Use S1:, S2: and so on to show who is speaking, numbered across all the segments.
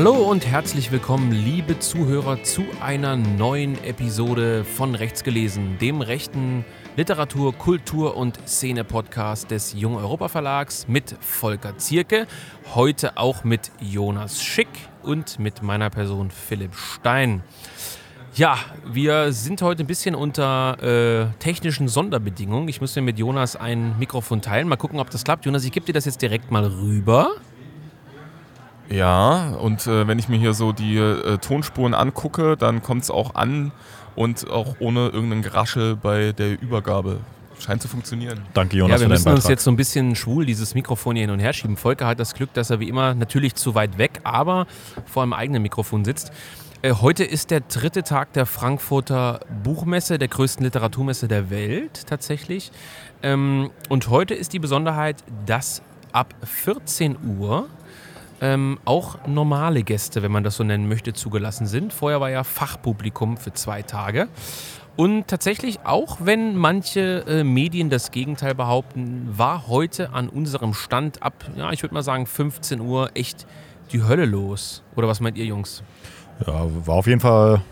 S1: Hallo und herzlich willkommen, liebe Zuhörer, zu einer neuen Episode von Rechts gelesen, dem rechten Literatur-, Kultur- und Szene-Podcast des Jung Europa Verlags mit Volker Zierke, heute auch mit Jonas Schick und mit meiner Person Philipp Stein. Ja, wir sind heute ein bisschen unter äh, technischen Sonderbedingungen. Ich muss mir mit Jonas ein Mikrofon teilen. Mal gucken, ob das klappt. Jonas, ich gebe dir das jetzt direkt mal rüber.
S2: Ja, und äh, wenn ich mir hier so die äh, Tonspuren angucke, dann kommt es auch an und auch ohne irgendein Geraschel bei der Übergabe. Scheint zu funktionieren.
S1: Danke, Jonas. Ja, wir müssen uns jetzt so ein bisschen schwul dieses Mikrofon hier hin und her schieben. Volker hat das Glück, dass er wie immer natürlich zu weit weg, aber vor einem eigenen Mikrofon sitzt. Äh, heute ist der dritte Tag der Frankfurter Buchmesse, der größten Literaturmesse der Welt tatsächlich. Ähm, und heute ist die Besonderheit, dass ab 14 Uhr ähm, auch normale Gäste, wenn man das so nennen möchte, zugelassen sind. Vorher war ja Fachpublikum für zwei Tage. Und tatsächlich, auch wenn manche äh, Medien das Gegenteil behaupten, war heute an unserem Stand ab, ja, ich würde mal sagen 15 Uhr echt die Hölle los. Oder was meint ihr, Jungs?
S3: Ja, war auf jeden Fall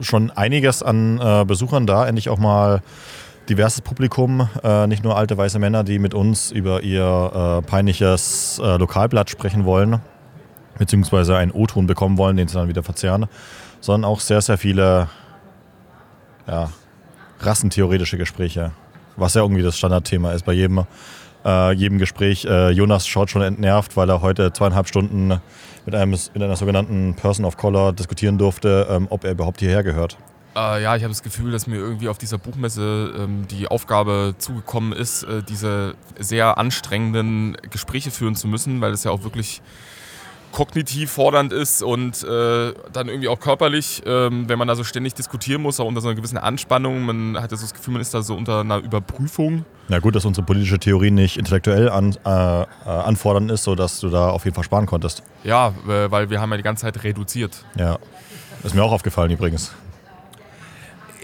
S3: schon einiges an äh, Besuchern da. Endlich auch mal diverses Publikum, äh, nicht nur alte weiße Männer, die mit uns über ihr äh, peinliches äh, Lokalblatt sprechen wollen, beziehungsweise einen O-Ton bekommen wollen, den sie dann wieder verzehren, sondern auch sehr, sehr viele ja, rassentheoretische Gespräche, was ja irgendwie das Standardthema ist bei jedem, äh, jedem Gespräch. Äh, Jonas schaut schon entnervt, weil er heute zweieinhalb Stunden mit, einem, mit einer sogenannten Person of Color diskutieren durfte, ähm, ob er überhaupt hierher gehört.
S2: Äh, ja, ich habe das Gefühl, dass mir irgendwie auf dieser Buchmesse ähm, die Aufgabe zugekommen ist, äh, diese sehr anstrengenden Gespräche führen zu müssen, weil es ja auch wirklich kognitiv fordernd ist und äh, dann irgendwie auch körperlich, ähm, wenn man da so ständig diskutieren muss, auch unter so einer gewissen Anspannung. Man hat ja so das Gefühl, man ist da so unter einer Überprüfung.
S3: Ja gut, dass unsere politische Theorie nicht intellektuell an, äh, äh anfordernd ist, sodass du da auf jeden Fall sparen konntest.
S2: Ja, weil wir haben ja die ganze Zeit reduziert.
S3: Ja, ist mir auch aufgefallen übrigens.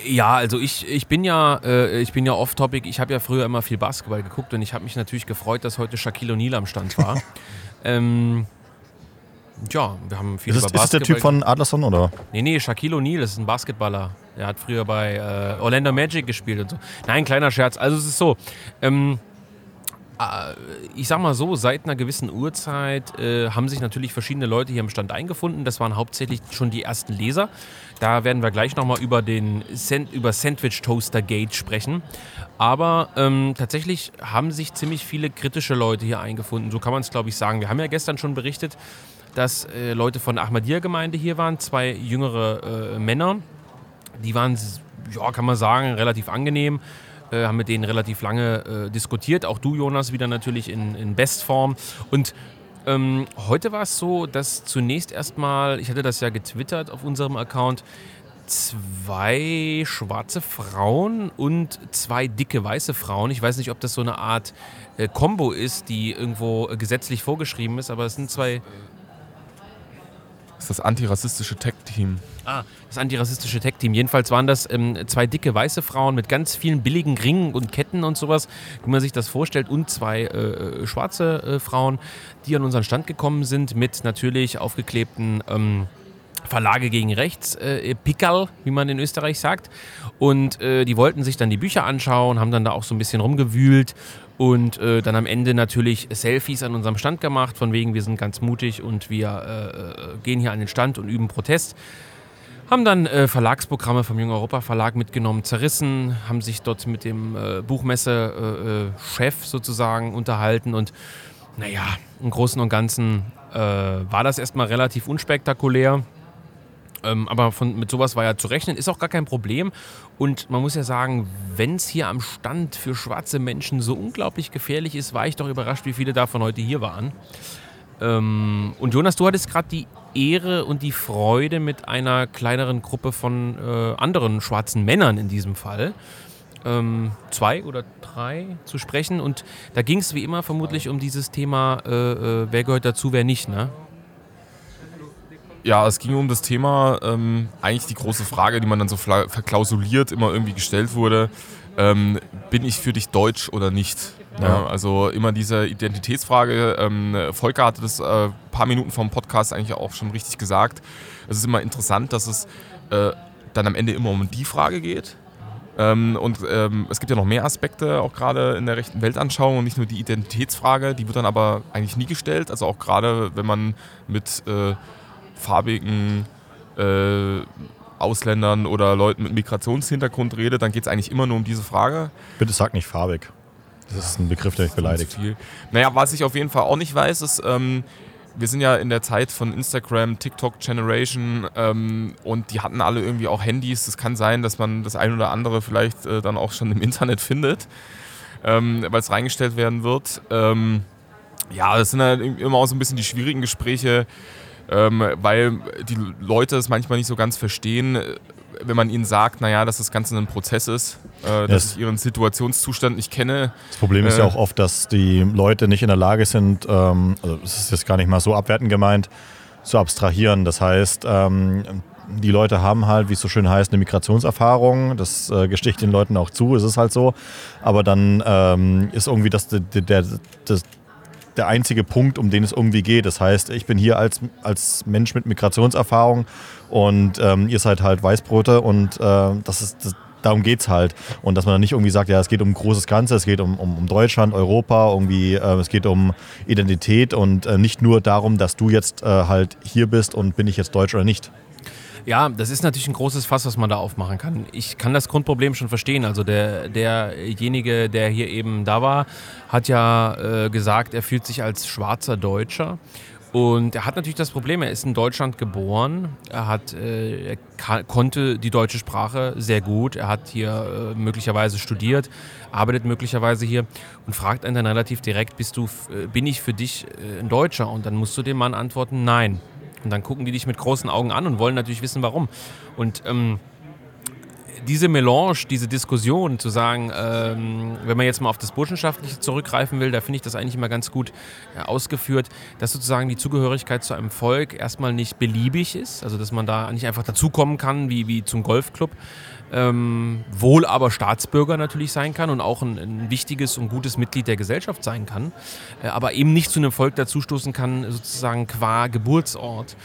S1: Ja, also ich, ich bin ja, äh, ich bin ja off-topic. Ich habe ja früher immer viel Basketball geguckt und ich habe mich natürlich gefreut, dass heute Shaquille O'Neal am Stand war. ähm, ja, wir haben viel
S3: ist
S1: über
S3: Basketball. Ist das der Typ von Adlerson oder?
S1: Nee, nee, Shaquille O'Neal ist ein Basketballer. Er hat früher bei äh, Orlando Magic gespielt und so. Nein, kleiner Scherz. Also es ist so. Ähm, äh, ich sag mal so, seit einer gewissen Uhrzeit äh, haben sich natürlich verschiedene Leute hier im Stand eingefunden. Das waren hauptsächlich schon die ersten Leser. Da werden wir gleich nochmal über den über Sandwich Toaster Gate sprechen. Aber ähm, tatsächlich haben sich ziemlich viele kritische Leute hier eingefunden. So kann man es, glaube ich, sagen. Wir haben ja gestern schon berichtet, dass äh, Leute von der Ahmadiyya-Gemeinde hier waren, zwei jüngere äh, Männer. Die waren, ja, kann man sagen, relativ angenehm äh, haben mit denen relativ lange äh, diskutiert. Auch du, Jonas, wieder natürlich in, in Bestform. Und ähm, heute war es so, dass zunächst erstmal, ich hatte das ja getwittert auf unserem Account, zwei schwarze Frauen und zwei dicke weiße Frauen. Ich weiß nicht, ob das so eine Art äh, Combo ist, die irgendwo äh, gesetzlich vorgeschrieben ist, aber es sind zwei
S2: das ist das antirassistische Tech-Team.
S1: Ah, das antirassistische Tech-Team. Jedenfalls waren das ähm, zwei dicke weiße Frauen mit ganz vielen billigen Ringen und Ketten und sowas, wie man sich das vorstellt, und zwei äh, äh, schwarze äh, Frauen, die an unseren Stand gekommen sind mit natürlich aufgeklebten ähm, Verlage gegen rechts, äh, Pickerl, wie man in Österreich sagt. Und äh, die wollten sich dann die Bücher anschauen, haben dann da auch so ein bisschen rumgewühlt und äh, dann am Ende natürlich Selfies an unserem Stand gemacht, von wegen, wir sind ganz mutig und wir äh, äh, gehen hier an den Stand und üben Protest. Haben dann äh, Verlagsprogramme vom Jungen Europa Verlag mitgenommen, zerrissen, haben sich dort mit dem Buchmesse-Chef sozusagen unterhalten und naja, im Großen und Ganzen war das erstmal relativ unspektakulär. Ähm, aber von, mit sowas war ja zu rechnen, ist auch gar kein Problem. Und man muss ja sagen, wenn es hier am Stand für schwarze Menschen so unglaublich gefährlich ist, war ich doch überrascht, wie viele davon heute hier waren. Ähm, und Jonas, du hattest gerade die Ehre und die Freude, mit einer kleineren Gruppe von äh, anderen schwarzen Männern in diesem Fall, ähm, zwei oder drei zu sprechen. Und da ging es wie immer vermutlich um dieses Thema, äh, äh, wer gehört dazu, wer nicht, ne?
S2: Ja, es ging um das Thema, ähm, eigentlich die große Frage, die man dann so verklausuliert immer irgendwie gestellt wurde. Ähm, bin ich für dich deutsch oder nicht?
S3: Ja.
S2: Ja, also immer diese Identitätsfrage. Ähm, Volker hatte das äh, paar Minuten vom Podcast eigentlich auch schon richtig gesagt. Es ist immer interessant, dass es äh, dann am Ende immer um die Frage geht. Ähm, und ähm, es gibt ja noch mehr Aspekte, auch gerade in der rechten Weltanschauung und nicht nur die Identitätsfrage, die wird dann aber eigentlich nie gestellt. Also auch gerade, wenn man mit äh, farbigen äh, Ausländern oder Leuten mit Migrationshintergrund redet, dann geht es eigentlich immer nur um diese Frage.
S3: Bitte sag nicht farbig. Das ist ein Begriff, der mich beleidigt.
S2: Viel. Naja, was ich auf jeden Fall auch nicht weiß, ist, ähm, wir sind ja in der Zeit von Instagram, TikTok Generation ähm, und die hatten alle irgendwie auch Handys. Es kann sein, dass man das ein oder andere vielleicht äh, dann auch schon im Internet findet, ähm, weil es reingestellt werden wird. Ähm, ja, das sind halt immer auch so ein bisschen die schwierigen Gespräche, ähm, weil die Leute es manchmal nicht so ganz verstehen, äh, wenn man ihnen sagt, naja, dass das Ganze ein Prozess ist, äh, dass
S3: Yes.
S2: ich ihren Situationszustand nicht kenne.
S3: Das Problem ist
S2: Äh.
S3: ja auch oft, dass die Leute nicht in der Lage sind, ähm, also es ist jetzt gar nicht mal so abwertend gemeint, zu abstrahieren. Das heißt, ähm, die Leute haben halt, wie es so schön heißt, eine Migrationserfahrung. Das äh, gestehe ich den Leuten auch zu, es ist halt so. Aber dann ähm, ist irgendwie das, der, der, das, der einzige Punkt, um den es irgendwie geht. Das heißt, ich bin hier als, als Mensch mit Migrationserfahrung und ähm, ihr seid halt Weißbrote und äh, das ist, das, darum geht es halt. Und dass man dann nicht irgendwie sagt, ja, es geht um ein großes Ganze, es geht um, um, um Deutschland, Europa, irgendwie, äh, es geht um Identität und äh, nicht nur darum, dass du jetzt äh, halt hier bist und bin ich jetzt Deutsch oder nicht.
S1: Ja, das ist natürlich ein großes Fass, was man da aufmachen kann. Ich kann das Grundproblem schon verstehen. Also der, derjenige, der hier eben da war, hat ja äh, gesagt, er fühlt sich als schwarzer Deutscher. Und er hat natürlich das Problem, er ist in Deutschland geboren, er, hat, äh, er konnte die deutsche Sprache sehr gut, er hat hier äh, möglicherweise studiert, arbeitet möglicherweise hier und fragt einen dann relativ direkt, bist du, äh, bin ich für dich äh, ein Deutscher? Und dann musst du dem Mann antworten, nein. Und dann gucken die dich mit großen Augen an und wollen natürlich wissen, warum. Und ähm, diese Melange, diese Diskussion zu sagen, ähm, wenn man jetzt mal auf das Burschenschaftliche zurückgreifen will, da finde ich das eigentlich immer ganz gut äh, ausgeführt, dass sozusagen die Zugehörigkeit zu einem Volk erstmal nicht beliebig ist, also dass man da nicht einfach dazukommen kann wie, wie zum Golfclub, ähm, wohl aber Staatsbürger natürlich sein kann und auch ein, ein wichtiges und gutes Mitglied der Gesellschaft sein kann, äh, aber eben nicht zu einem Volk dazustoßen kann, sozusagen qua Geburtsort.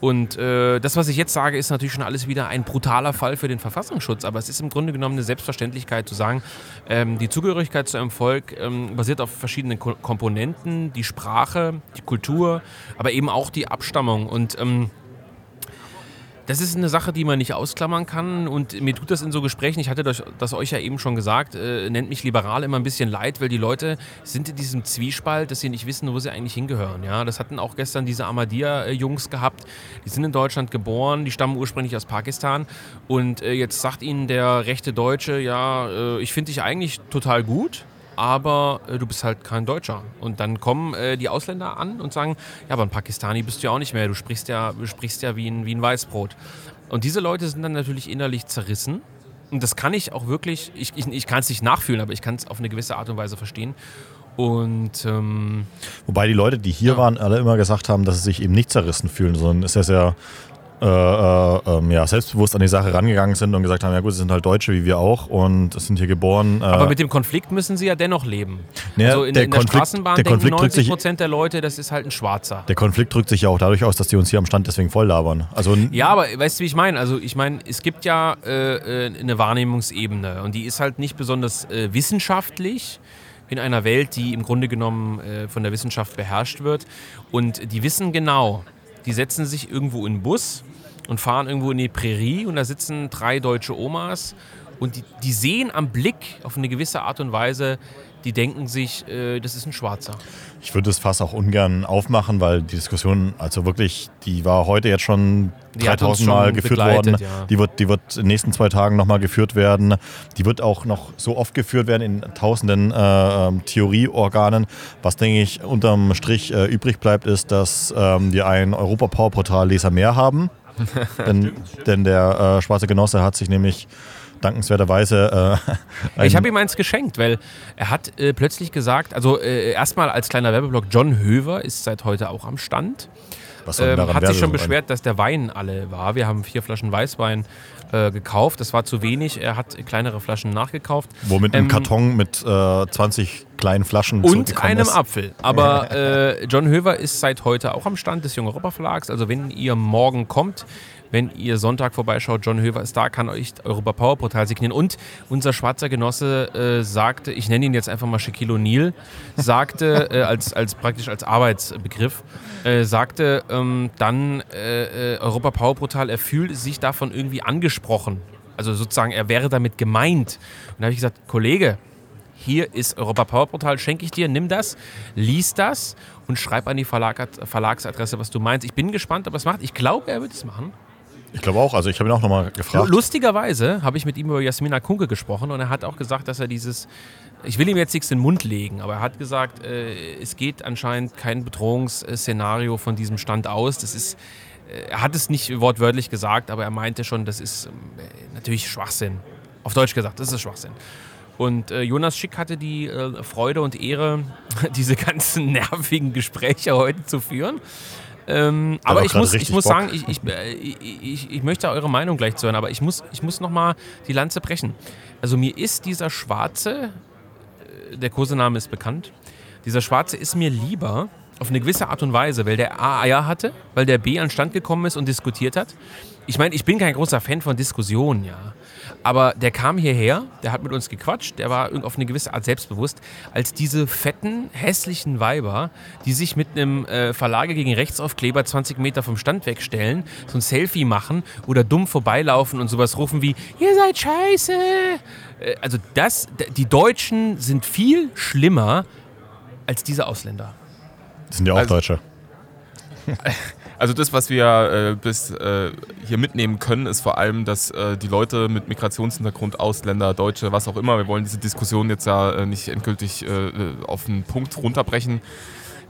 S1: Und äh, das, was ich jetzt sage, ist natürlich schon alles wieder ein brutaler Fall für den Verfassungsschutz. Aber es ist im Grunde genommen eine Selbstverständlichkeit zu sagen, ähm, die Zugehörigkeit zu einem Volk ähm, basiert auf verschiedenen Ko Komponenten, die Sprache, die Kultur, aber eben auch die Abstammung. Und ähm, das ist eine Sache, die man nicht ausklammern kann. Und mir tut das in so Gesprächen, ich hatte das, euch ja eben schon gesagt, äh, nennt mich liberal immer ein bisschen leid, weil die Leute sind in diesem Zwiespalt, dass sie nicht wissen, wo sie eigentlich hingehören. Ja, das hatten auch gestern diese Ahmadiyya-Jungs gehabt, die sind in Deutschland geboren, die stammen ursprünglich aus Pakistan. Und äh, jetzt sagt ihnen der rechte Deutsche, ja, äh, ich finde dich eigentlich total gut, aber äh, du bist halt kein Deutscher. Und dann kommen äh, die Ausländer an und sagen, ja, aber ein Pakistani bist du ja auch nicht mehr, du sprichst ja, du sprichst ja wie ein, wie ein Weißbrot. Und diese Leute sind dann natürlich innerlich zerrissen. Und das kann ich auch wirklich, ich, ich, ich kann es nicht nachfühlen, aber ich kann es auf eine gewisse Art und Weise verstehen. Und ähm,
S3: Wobei die Leute, die hier
S1: Ja.
S3: waren, alle immer gesagt haben, dass sie sich eben nicht zerrissen fühlen, sondern es ist ja äh, äh, ähm, ja, selbstbewusst an die Sache rangegangen sind und gesagt haben, ja gut, sie sind halt Deutsche wie wir auch und sind hier geboren. Äh,
S1: aber mit dem Konflikt müssen sie ja dennoch leben.
S3: Naja,
S1: also in
S3: der
S1: in der
S3: Konflikt-
S1: Straßenbahn
S3: der
S1: denken
S3: Konflikt drückt
S1: 90
S3: sich-
S1: Prozent der Leute, das ist halt ein Schwarzer.
S3: der Konflikt drückt sich ja auch dadurch aus, dass die uns hier am Stand deswegen voll labern. Also
S1: Ja, aber weißt du, wie ich meine? Also ich meine, es gibt ja äh, äh, eine Wahrnehmungsebene und die ist halt nicht besonders äh, wissenschaftlich in einer Welt, die im Grunde genommen von der Wissenschaft beherrscht wird. Und die wissen genau, die setzen sich irgendwo in den Bus und fahren irgendwo in die Prärie und da sitzen drei deutsche Omas und die, die sehen am Blick auf eine gewisse Art und Weise, die denken sich, äh, das ist ein Schwarzer.
S3: Ich würde das Fass auch ungern aufmachen, weil die Diskussion, also wirklich, die war heute jetzt schon
S1: Die hat uns
S3: 3000 Mal geführt worden.
S1: ja.
S3: Die, wird, die wird in den nächsten zwei Tagen nochmal geführt werden. Die wird auch noch so oft geführt werden in tausenden äh, ähm, Theorieorganen. Was, denke ich, unterm Strich äh, übrig bleibt, ist, dass ähm, wir ein Europa-Power-Portal Leser mehr haben. denn, denn der äh, schwarze Genosse hat sich nämlich dankenswerterweise äh, ein-
S1: Ich habe ihm eins geschenkt, weil er hat äh, plötzlich gesagt, also äh, erstmal als kleiner Werbeblock, John Höver ist seit heute auch am Stand.
S3: Was soll
S1: ähm, hat sich schon beschwert, dass der Wein alle war. Wir haben vier Flaschen Weißwein äh, gekauft. Das war zu wenig. Er hat kleinere Flaschen nachgekauft.
S3: Womit
S1: Ähm,
S3: ein Karton mit äh, 20 kleinen Flaschen
S1: Und einem
S3: ist.
S1: Apfel. Aber äh, John Höver ist seit heute auch am Stand des Jungen Europa Verlags. Also wenn ihr morgen kommt, wenn ihr Sonntag vorbeischaut, John Höver ist da, kann euch Europa Power Portal signieren. Und unser schwarzer Genosse äh, sagte, ich nenne ihn jetzt einfach mal Shaquille O'Neal, sagte äh, als, als praktisch als Arbeitsbegriff, äh, sagte ähm, dann äh, äh, Europa Power Portal, er fühlt sich davon irgendwie angesprochen. Also sozusagen, er wäre damit gemeint. Und da habe ich gesagt, Kollege, hier ist Europa Power Portal, schenke ich dir, nimm das, lies das und schreib an die Verlag Verlagsadresse, was du meinst. Ich bin gespannt, ob er es macht. Ich glaube, er wird es machen.
S3: Ich glaube auch. Also ich habe ihn auch nochmal gefragt.
S1: Lustigerweise habe ich mit ihm über Jasmina Kunke gesprochen und er hat auch gesagt, dass er dieses, ich will ihm jetzt nichts in den Mund legen, aber er hat gesagt, äh, es geht anscheinend kein Bedrohungsszenario von diesem Stand aus. Das ist, äh, er hat es nicht wortwörtlich gesagt, aber er meinte schon, das ist ähm, natürlich Schwachsinn. Auf Deutsch gesagt, das ist Schwachsinn. Und äh, Jonas Schick hatte die äh, Freude und Ehre, diese ganzen nervigen Gespräche heute zu führen. Ähm, aber ich muss, ich muss
S3: Bock.
S1: sagen, ich, ich, äh, ich, ich, ich möchte eure Meinung gleich zu hören, aber ich muss, ich muss nochmal die Lanze brechen. Also mir ist dieser Schwarze, äh, der Kosename ist bekannt, dieser Schwarze ist mir lieber auf eine gewisse Art und Weise, weil der A Eier hatte, weil der B an Stand gekommen ist und diskutiert hat. Ich meine, ich bin kein großer Fan von Diskussionen, ja. Aber der kam hierher, der hat mit uns gequatscht, der war auf eine gewisse Art selbstbewusst, als diese fetten, hässlichen Weiber, die sich mit einem äh, Verlage gegen Rechtsaufkleber 20 Meter vom Stand wegstellen, so ein Selfie machen oder dumm vorbeilaufen und sowas rufen wie, ihr seid scheiße. Äh, also das, die Deutschen sind viel schlimmer als diese Ausländer.
S3: Das sind ja auch
S2: Also-
S3: Deutsche.
S2: Also das, was wir äh, bis äh, hier mitnehmen können, ist vor allem, dass äh, die Leute mit Migrationshintergrund, Ausländer, Deutsche, was auch immer, wir wollen diese Diskussion jetzt ja äh, nicht endgültig äh, auf einen Punkt runterbrechen,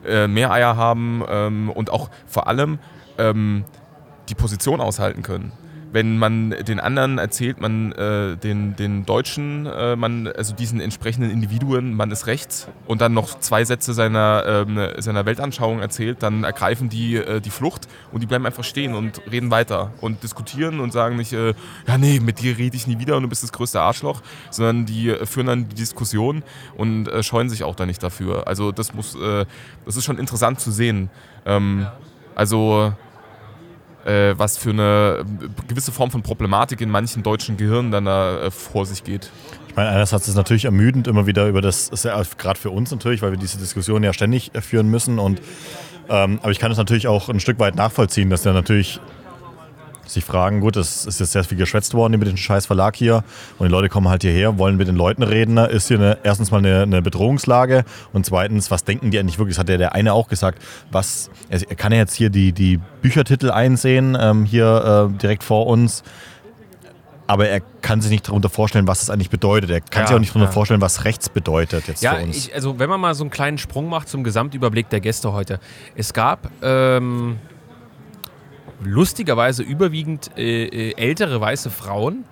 S2: äh, mehr Eier haben ähm, und auch vor allem ähm, die Position aushalten können. Wenn man den anderen erzählt, man äh, den, den Deutschen, äh, man, also diesen entsprechenden Individuen, man ist rechts und dann noch zwei Sätze seiner, ähm, seiner Weltanschauung erzählt, dann ergreifen die äh, die Flucht und die bleiben einfach stehen und reden weiter und diskutieren und sagen nicht, äh, ja nee, mit dir rede ich nie wieder und du bist das größte Arschloch, sondern die äh, führen dann die Diskussion und äh, scheuen sich auch da nicht dafür. Also das muss, äh, das ist schon interessant zu sehen. Ähm, also äh, was für eine äh, gewisse Form von Problematik in manchen deutschen Gehirnen dann da äh, vor sich geht.
S3: Ich meine, einerseits ist es natürlich ermüdend, immer wieder über das, ja gerade für uns natürlich, weil wir diese Diskussion ja ständig äh, führen müssen. Und, ähm, aber ich kann es natürlich auch ein Stück weit nachvollziehen, dass der natürlich sich fragen, gut, es ist jetzt sehr viel geschwätzt worden über den scheiß Verlag hier und die Leute kommen halt hierher, wollen mit den Leuten reden. Ist hier eine, erstens mal eine, eine Bedrohungslage und zweitens, was denken die eigentlich wirklich? Das hat ja der eine auch gesagt, was, er kann ja jetzt hier die, die Büchertitel einsehen, ähm, hier äh, direkt vor uns. Aber er kann sich nicht darunter vorstellen, was das eigentlich bedeutet. Er kann
S1: Ja,
S3: sich auch nicht darunter
S1: ja.
S3: vorstellen, was rechts bedeutet jetzt
S1: Ja,
S3: für uns.
S1: ich, also wenn man mal so einen kleinen Sprung macht zum Gesamtüberblick der Gäste heute. Es gab ähm, lustigerweise überwiegend äh, äh, ältere weiße Frauen,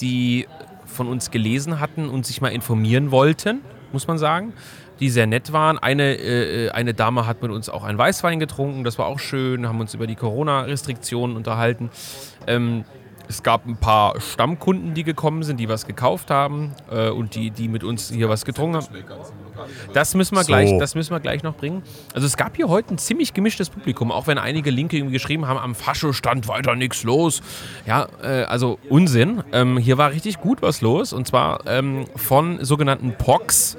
S1: die von uns gelesen hatten und sich mal informieren wollten, muss man sagen. Die sehr nett waren. Eine, äh, äh, eine Dame hat mit uns auch einen Weißwein getrunken, das war auch schön, haben uns über die Corona-Restriktionen unterhalten. Ähm, es gab ein paar Stammkunden, die gekommen sind, die was gekauft haben äh, und die, die mit uns hier was getrunken haben. Das müssen, wir
S3: So.
S1: gleich, das müssen wir gleich noch bringen. Also es gab hier heute ein ziemlich gemischtes Publikum, auch wenn einige Linke irgendwie geschrieben haben, am Fascho stand weiter nichts los. Ja, äh, also Unsinn. Ähm, hier war richtig gut was los und zwar ähm, von sogenannten POCs.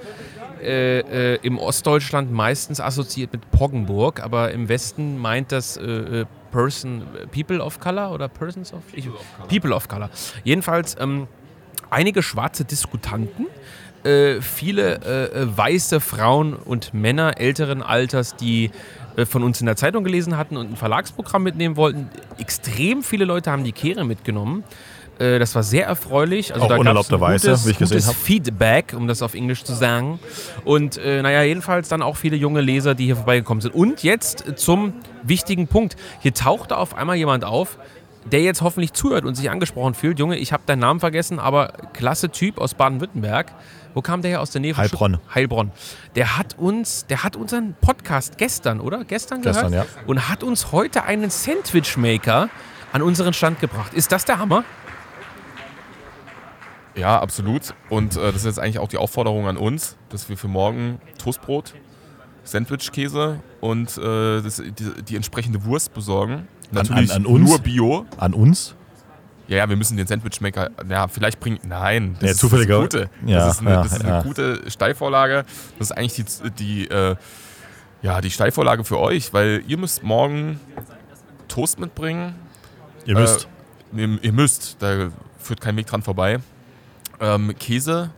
S1: Äh, äh, im Ostdeutschland meistens assoziiert mit Poggenburg, aber im Westen meint das äh, äh, Person, People of Color oder Persons of, ich, People of Color. Jedenfalls ähm, einige schwarze Diskutanten, äh, viele äh, äh, weiße Frauen und Männer älteren Alters, die äh, von uns in der Zeitung gelesen hatten und ein Verlagsprogramm mitnehmen wollten. Extrem viele Leute haben die Kehre mitgenommen. Äh, Das war sehr erfreulich. Also
S3: Auch
S1: da
S3: unerlaubterweise,
S1: gutes,
S3: wie ich gesehen
S1: gutes
S3: hab.
S1: Feedback, um das auf Englisch zu sagen. Und äh, naja, jedenfalls dann auch viele junge Leser, die hier vorbeigekommen sind. Und jetzt zum wichtigen Punkt. Hier tauchte auf einmal jemand auf, der jetzt hoffentlich zuhört und sich angesprochen fühlt. Junge, ich habe deinen Namen vergessen, aber klasse Typ aus Baden-Württemberg. Wo kam der her? Aus der Nähe von
S3: Heilbronn.
S1: Stutt- Heilbronn. Der hat uns, der hat unseren Podcast gestern, oder? Gestern gehört?
S3: Gestern, ja.
S1: Und hat uns heute einen Sandwich-Maker an unseren Stand gebracht. Ist das der Hammer?
S2: Ja, absolut. Und äh, das ist jetzt eigentlich auch die Aufforderung an uns, dass wir für morgen Toastbrot, Sandwichkäse und äh, das, die, die entsprechende Wurst besorgen. Natürlich
S3: an uns?
S2: nur Bio.
S3: An uns?
S2: Ja, ja, wir müssen den Sandwichmaker, ja, vielleicht bringen, nein, das
S3: Ja,
S2: ist
S3: zufälliger-
S2: eine gute.
S3: Ja,
S2: das ist eine,
S3: ja,
S2: das ist eine gute Steilvorlage. Das ist eigentlich die, die, äh, ja, die Steilvorlage für euch, weil ihr müsst morgen Toast mitbringen.
S3: Ihr müsst.
S2: Äh, ihr, ihr müsst, da führt kein Weg dran vorbei. Ähm, Käse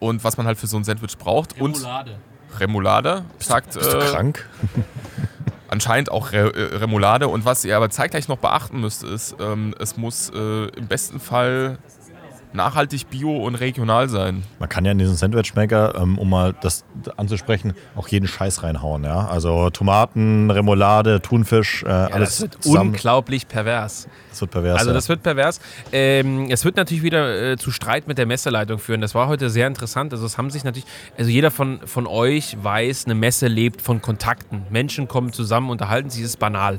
S2: und was man halt für so ein Sandwich braucht. Und Remoulade, sagt
S3: Bist du
S2: äh,
S3: krank?
S2: anscheinend auch Re äh, Remoulade. Und was ihr aber zeitgleich noch beachten müsst, ist, ähm, es muss äh, im besten Fall nachhaltig, bio und regional sein.
S3: Man kann ja in diesen Sandwichmaker, ähm, um mal das anzusprechen, auch jeden Scheiß reinhauen. Ja? Also Tomaten, Remoulade, Thunfisch, äh, alles
S1: das wird
S3: zusammen.
S1: unglaublich pervers.
S3: Das wird pervers.
S1: Also
S3: ja.
S1: das wird pervers. Ähm, es wird natürlich wieder äh, zu Streit mit der Messeleitung führen. Das war heute sehr interessant. Also es haben sich natürlich, also jeder von, von euch weiß, eine Messe lebt von Kontakten. Menschen kommen zusammen, unterhalten sich, ist banal.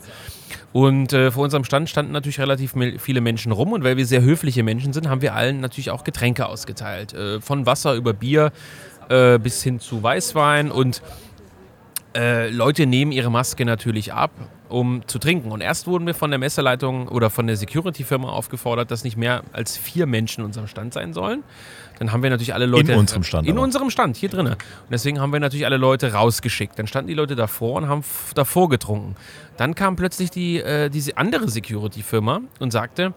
S1: Und äh, vor unserem Stand standen natürlich relativ viele Menschen rum und weil wir sehr höfliche Menschen sind, haben wir allen natürlich auch Getränke ausgeteilt. Äh, von Wasser über Bier äh, bis hin zu Weißwein und äh, Leute nehmen ihre Maske natürlich ab, um zu trinken. Und erst wurden wir von der Messeleitung oder von der Security-Firma aufgefordert, dass nicht mehr als vier Menschen in unserem Stand sein sollen. Dann haben wir natürlich alle Leute.
S3: In unserem Stand
S1: In
S3: aber.
S1: unserem Stand, hier drinnen. Und deswegen haben wir natürlich alle Leute rausgeschickt. Dann standen die Leute davor und haben davor getrunken. Dann kam plötzlich die, äh, diese andere Security-Firma und sagte,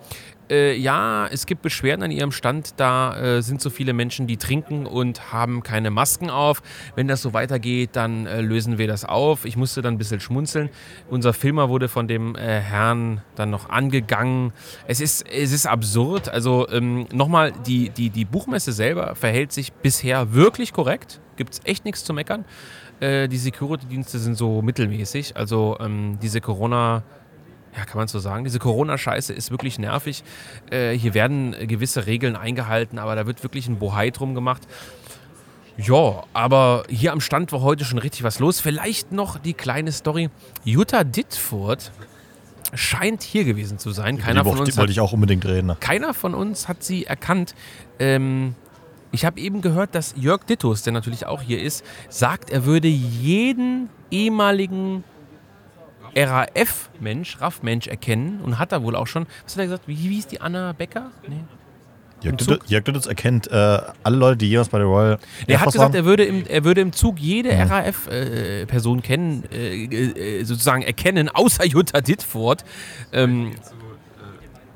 S1: äh, ja, es gibt Beschwerden an ihrem Stand, da äh, sind so viele Menschen, die trinken und haben keine Masken auf. Wenn das so weitergeht, dann äh, lösen wir das auf. Ich musste dann ein bisschen schmunzeln. Unser Filmer wurde von dem äh, Herrn dann noch angegangen. Es ist, es ist absurd. Also ähm, nochmal, die, die, die Buchmesse selber verhält sich bisher wirklich korrekt. Gibt es echt nichts zu meckern. Äh, die Security-Dienste sind so mittelmäßig. Also ähm, diese Corona- ja, kann man so sagen. Diese Corona-Scheiße ist wirklich nervig. Äh, hier werden gewisse Regeln eingehalten, aber da wird wirklich ein Bohai drum gemacht. Ja, aber hier am Stand war heute schon richtig was los. Vielleicht noch die kleine Story. Jutta Dittfurt scheint hier gewesen zu sein. Keiner von uns
S3: wollte
S1: hat
S3: ich auch unbedingt reden.
S1: keiner von uns hat sie erkannt. Ähm, ich habe eben gehört, dass Jörg Dittus, der natürlich auch hier ist, sagt, er würde jeden ehemaligen RAF-Mensch, RAF-Mensch erkennen und hat er wohl auch schon. Was hat er gesagt? Wie hieß die Anna Becker? Nee.
S3: Jörg? Düttels- erkennt äh, alle Leute, die jemals bei der Royal
S1: Er hat gesagt,
S3: waren.
S1: er würde, im, er würde im Zug jede
S3: Ja.
S1: RAF-Person kennen, äh, äh, sozusagen erkennen, außer Jutta Dittfurt. Ähm,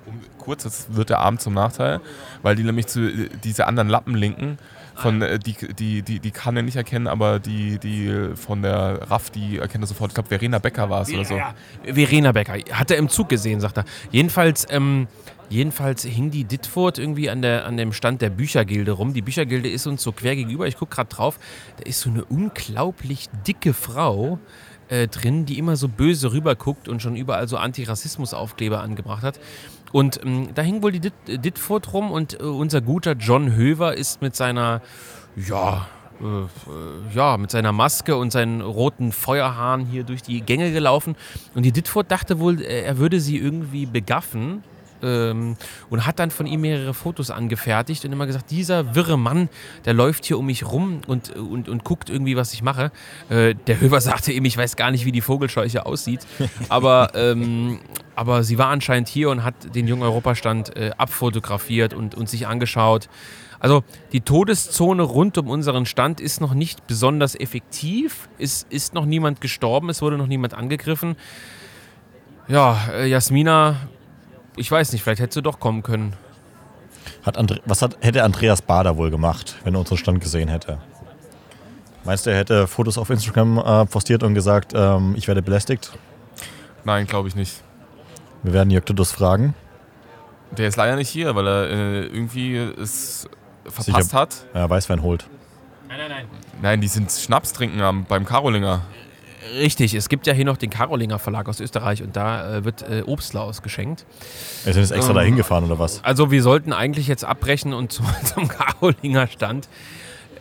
S2: Um, kurz, jetzt wird der Abend zum Nachteil, weil die nämlich zu äh, diese anderen Lappen linken. Von, äh, die, die, die, die kann er nicht erkennen, aber die, die von der RAF, die erkennt er sofort. Ich glaube, Verena Becker war es oder so.
S1: Ja, Verena Becker. Hat er im Zug gesehen, sagt er. Jedenfalls, ähm, jedenfalls hing die Dittfurt irgendwie an, der, an dem Stand der Büchergilde rum. Die Büchergilde ist uns so quer gegenüber. Ich gucke gerade drauf. Da ist so eine unglaublich dicke Frau äh, drin, die immer so böse rüberguckt und schon überall so Antirassismus-Aufkleber angebracht hat. Und ähm, da hing wohl die Dit Dittfurt rum und äh, unser guter John Höver ist mit seiner, ja, äh, äh, ja, mit seiner Maske und seinen roten Feuerhahn hier durch die Gänge gelaufen. Und die Dittfurt dachte wohl, äh, er würde sie irgendwie begaffen. Ähm, und hat dann von ihm mehrere Fotos angefertigt und immer gesagt, dieser wirre Mann, der läuft hier um mich rum und, und, und guckt irgendwie, was ich mache. Äh, der Höver sagte ihm, ich weiß gar nicht, wie die Vogelscheuche aussieht. Aber, ähm, aber sie war anscheinend hier und hat den jungen Europastand äh, abfotografiert und, und sich angeschaut. Also die Todeszone rund um unseren Stand ist noch nicht besonders effektiv. Es ist noch niemand gestorben, es wurde noch niemand angegriffen. Ja, äh, Jasmina, ich weiß nicht, vielleicht hättest du doch kommen können.
S3: Hat Andre was hat, hätte Andreas Bader wohl gemacht, wenn er unseren Stand gesehen hätte? Meinst du, er hätte Fotos auf Instagram äh, postiert und gesagt, ähm, ich werde belästigt?
S2: Nein, glaube ich nicht.
S3: Wir werden Jörg Düttels fragen.
S2: Der ist leider nicht hier, weil er äh, irgendwie es verpasst
S3: Sicher.
S2: hat.
S3: Ja, Weißwein holt.
S1: Nein, nein, nein.
S2: Nein, die sind Schnaps trinken am, beim Karolinger.
S1: Richtig, es gibt ja hier noch den Karolinger Verlag aus Österreich und da äh, wird äh, Obstler ausgeschenkt.
S3: Wir sind jetzt extra
S1: Ähm.
S3: dahin gefahren oder was?
S1: Also wir sollten eigentlich jetzt abbrechen und zum, zum Karolinger Stand.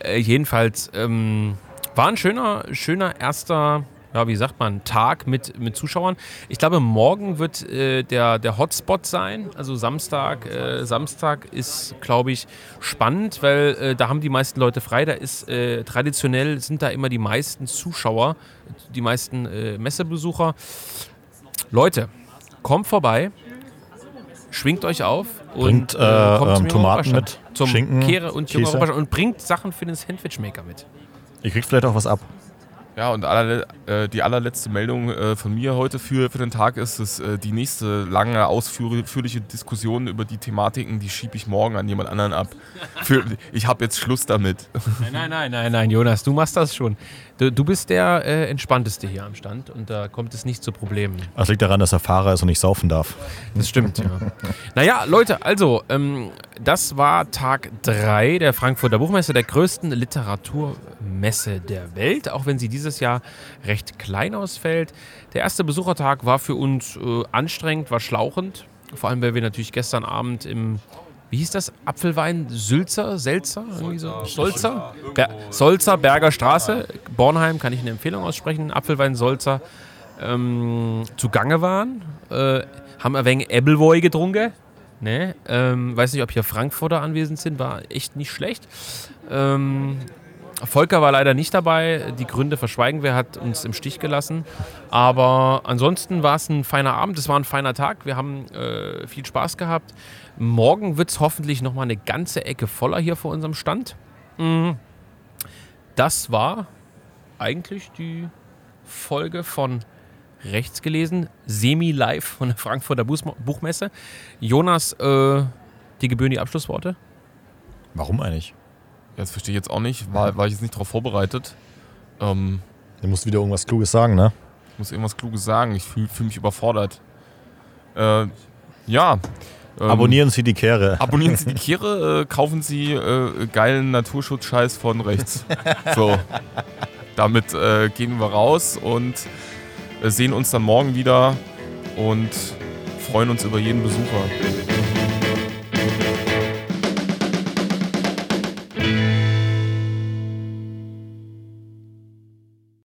S1: Äh, jedenfalls ähm, war ein schöner, schöner erster, ja, wie sagt man, Tag mit, mit Zuschauern. Ich glaube, morgen wird äh, der, der Hotspot sein. Also Samstag. Äh, Samstag ist, glaube ich, spannend, weil äh, da haben die meisten Leute frei. Da ist äh, traditionell sind da immer die meisten Zuschauer, die meisten äh, Messebesucher. Leute, kommt vorbei. Schwingt euch auf
S3: Bringt,
S1: und
S3: äh,
S1: kommt zum
S3: ähm, Tomaten mit,
S1: zum
S3: Schinken,
S1: Kehre und und bringt Sachen für den Sandwichmaker mit.
S3: Ihr kriegt vielleicht auch was ab.
S2: Ja, und allerle äh, die allerletzte Meldung äh, von mir heute für, für den Tag ist, dass äh, die nächste lange, ausführliche Diskussion über die Thematiken, die schiebe ich morgen an jemand anderen ab. Für, ich habe jetzt Schluss damit.
S1: Nein, nein, nein, nein, nein, Jonas, du machst das schon. Du, du bist der äh, Entspannteste hier am Stand und da kommt es nicht zu Problemen.
S3: Das liegt daran, dass er Fahrer ist und nicht saufen darf.
S1: Das stimmt, ja. naja, Leute, also, ähm, das war Tag 3 der Frankfurter Buchmesse, der größten Literaturmesse der Welt, auch wenn sie dieses Jahr recht klein ausfällt. Der erste Besuchertag war für uns äh, anstrengend, war schlauchend. Vor allem, weil wir natürlich gestern Abend im, wie hieß das, Apfelwein Sülzer, Selzer, irgendwie so? Solzer? Ber Solzer, Berger Straße, Bornheim, kann ich eine Empfehlung aussprechen, Apfelwein Solzer ähm, zugange waren. Äh, haben ein wenig Appleboy getrunken. Ne? Ähm, weiß nicht, ob hier Frankfurter anwesend sind, war echt nicht schlecht. Ähm, Volker war leider nicht dabei. Die Gründe verschweigen wir, hat uns im Stich gelassen. Aber ansonsten war es ein feiner Abend, es war ein feiner Tag. Wir haben äh, viel Spaß gehabt. Morgen wird es hoffentlich nochmal eine ganze Ecke voller hier vor unserem Stand. Mhm. Das war eigentlich die Folge von rechts gelesen, semi-live von der Frankfurter Buchmesse. Jonas, äh, die gebühren die Abschlussworte.
S3: Warum eigentlich?
S2: Das verstehe ich jetzt auch nicht, war, war ich jetzt nicht darauf vorbereitet. Ähm,
S3: Du musst wieder irgendwas Kluges sagen, ne?
S2: ich muss irgendwas Kluges sagen, ich fühle fühl mich überfordert. Äh, ja. ähm,
S3: Abonnieren Sie die Kehre.
S2: Abonnieren Sie die Kehre, äh, kaufen Sie äh, geilen Naturschutzscheiß von rechts. So. Damit äh, gehen wir raus und äh, sehen uns dann morgen wieder und freuen uns über jeden Besucher.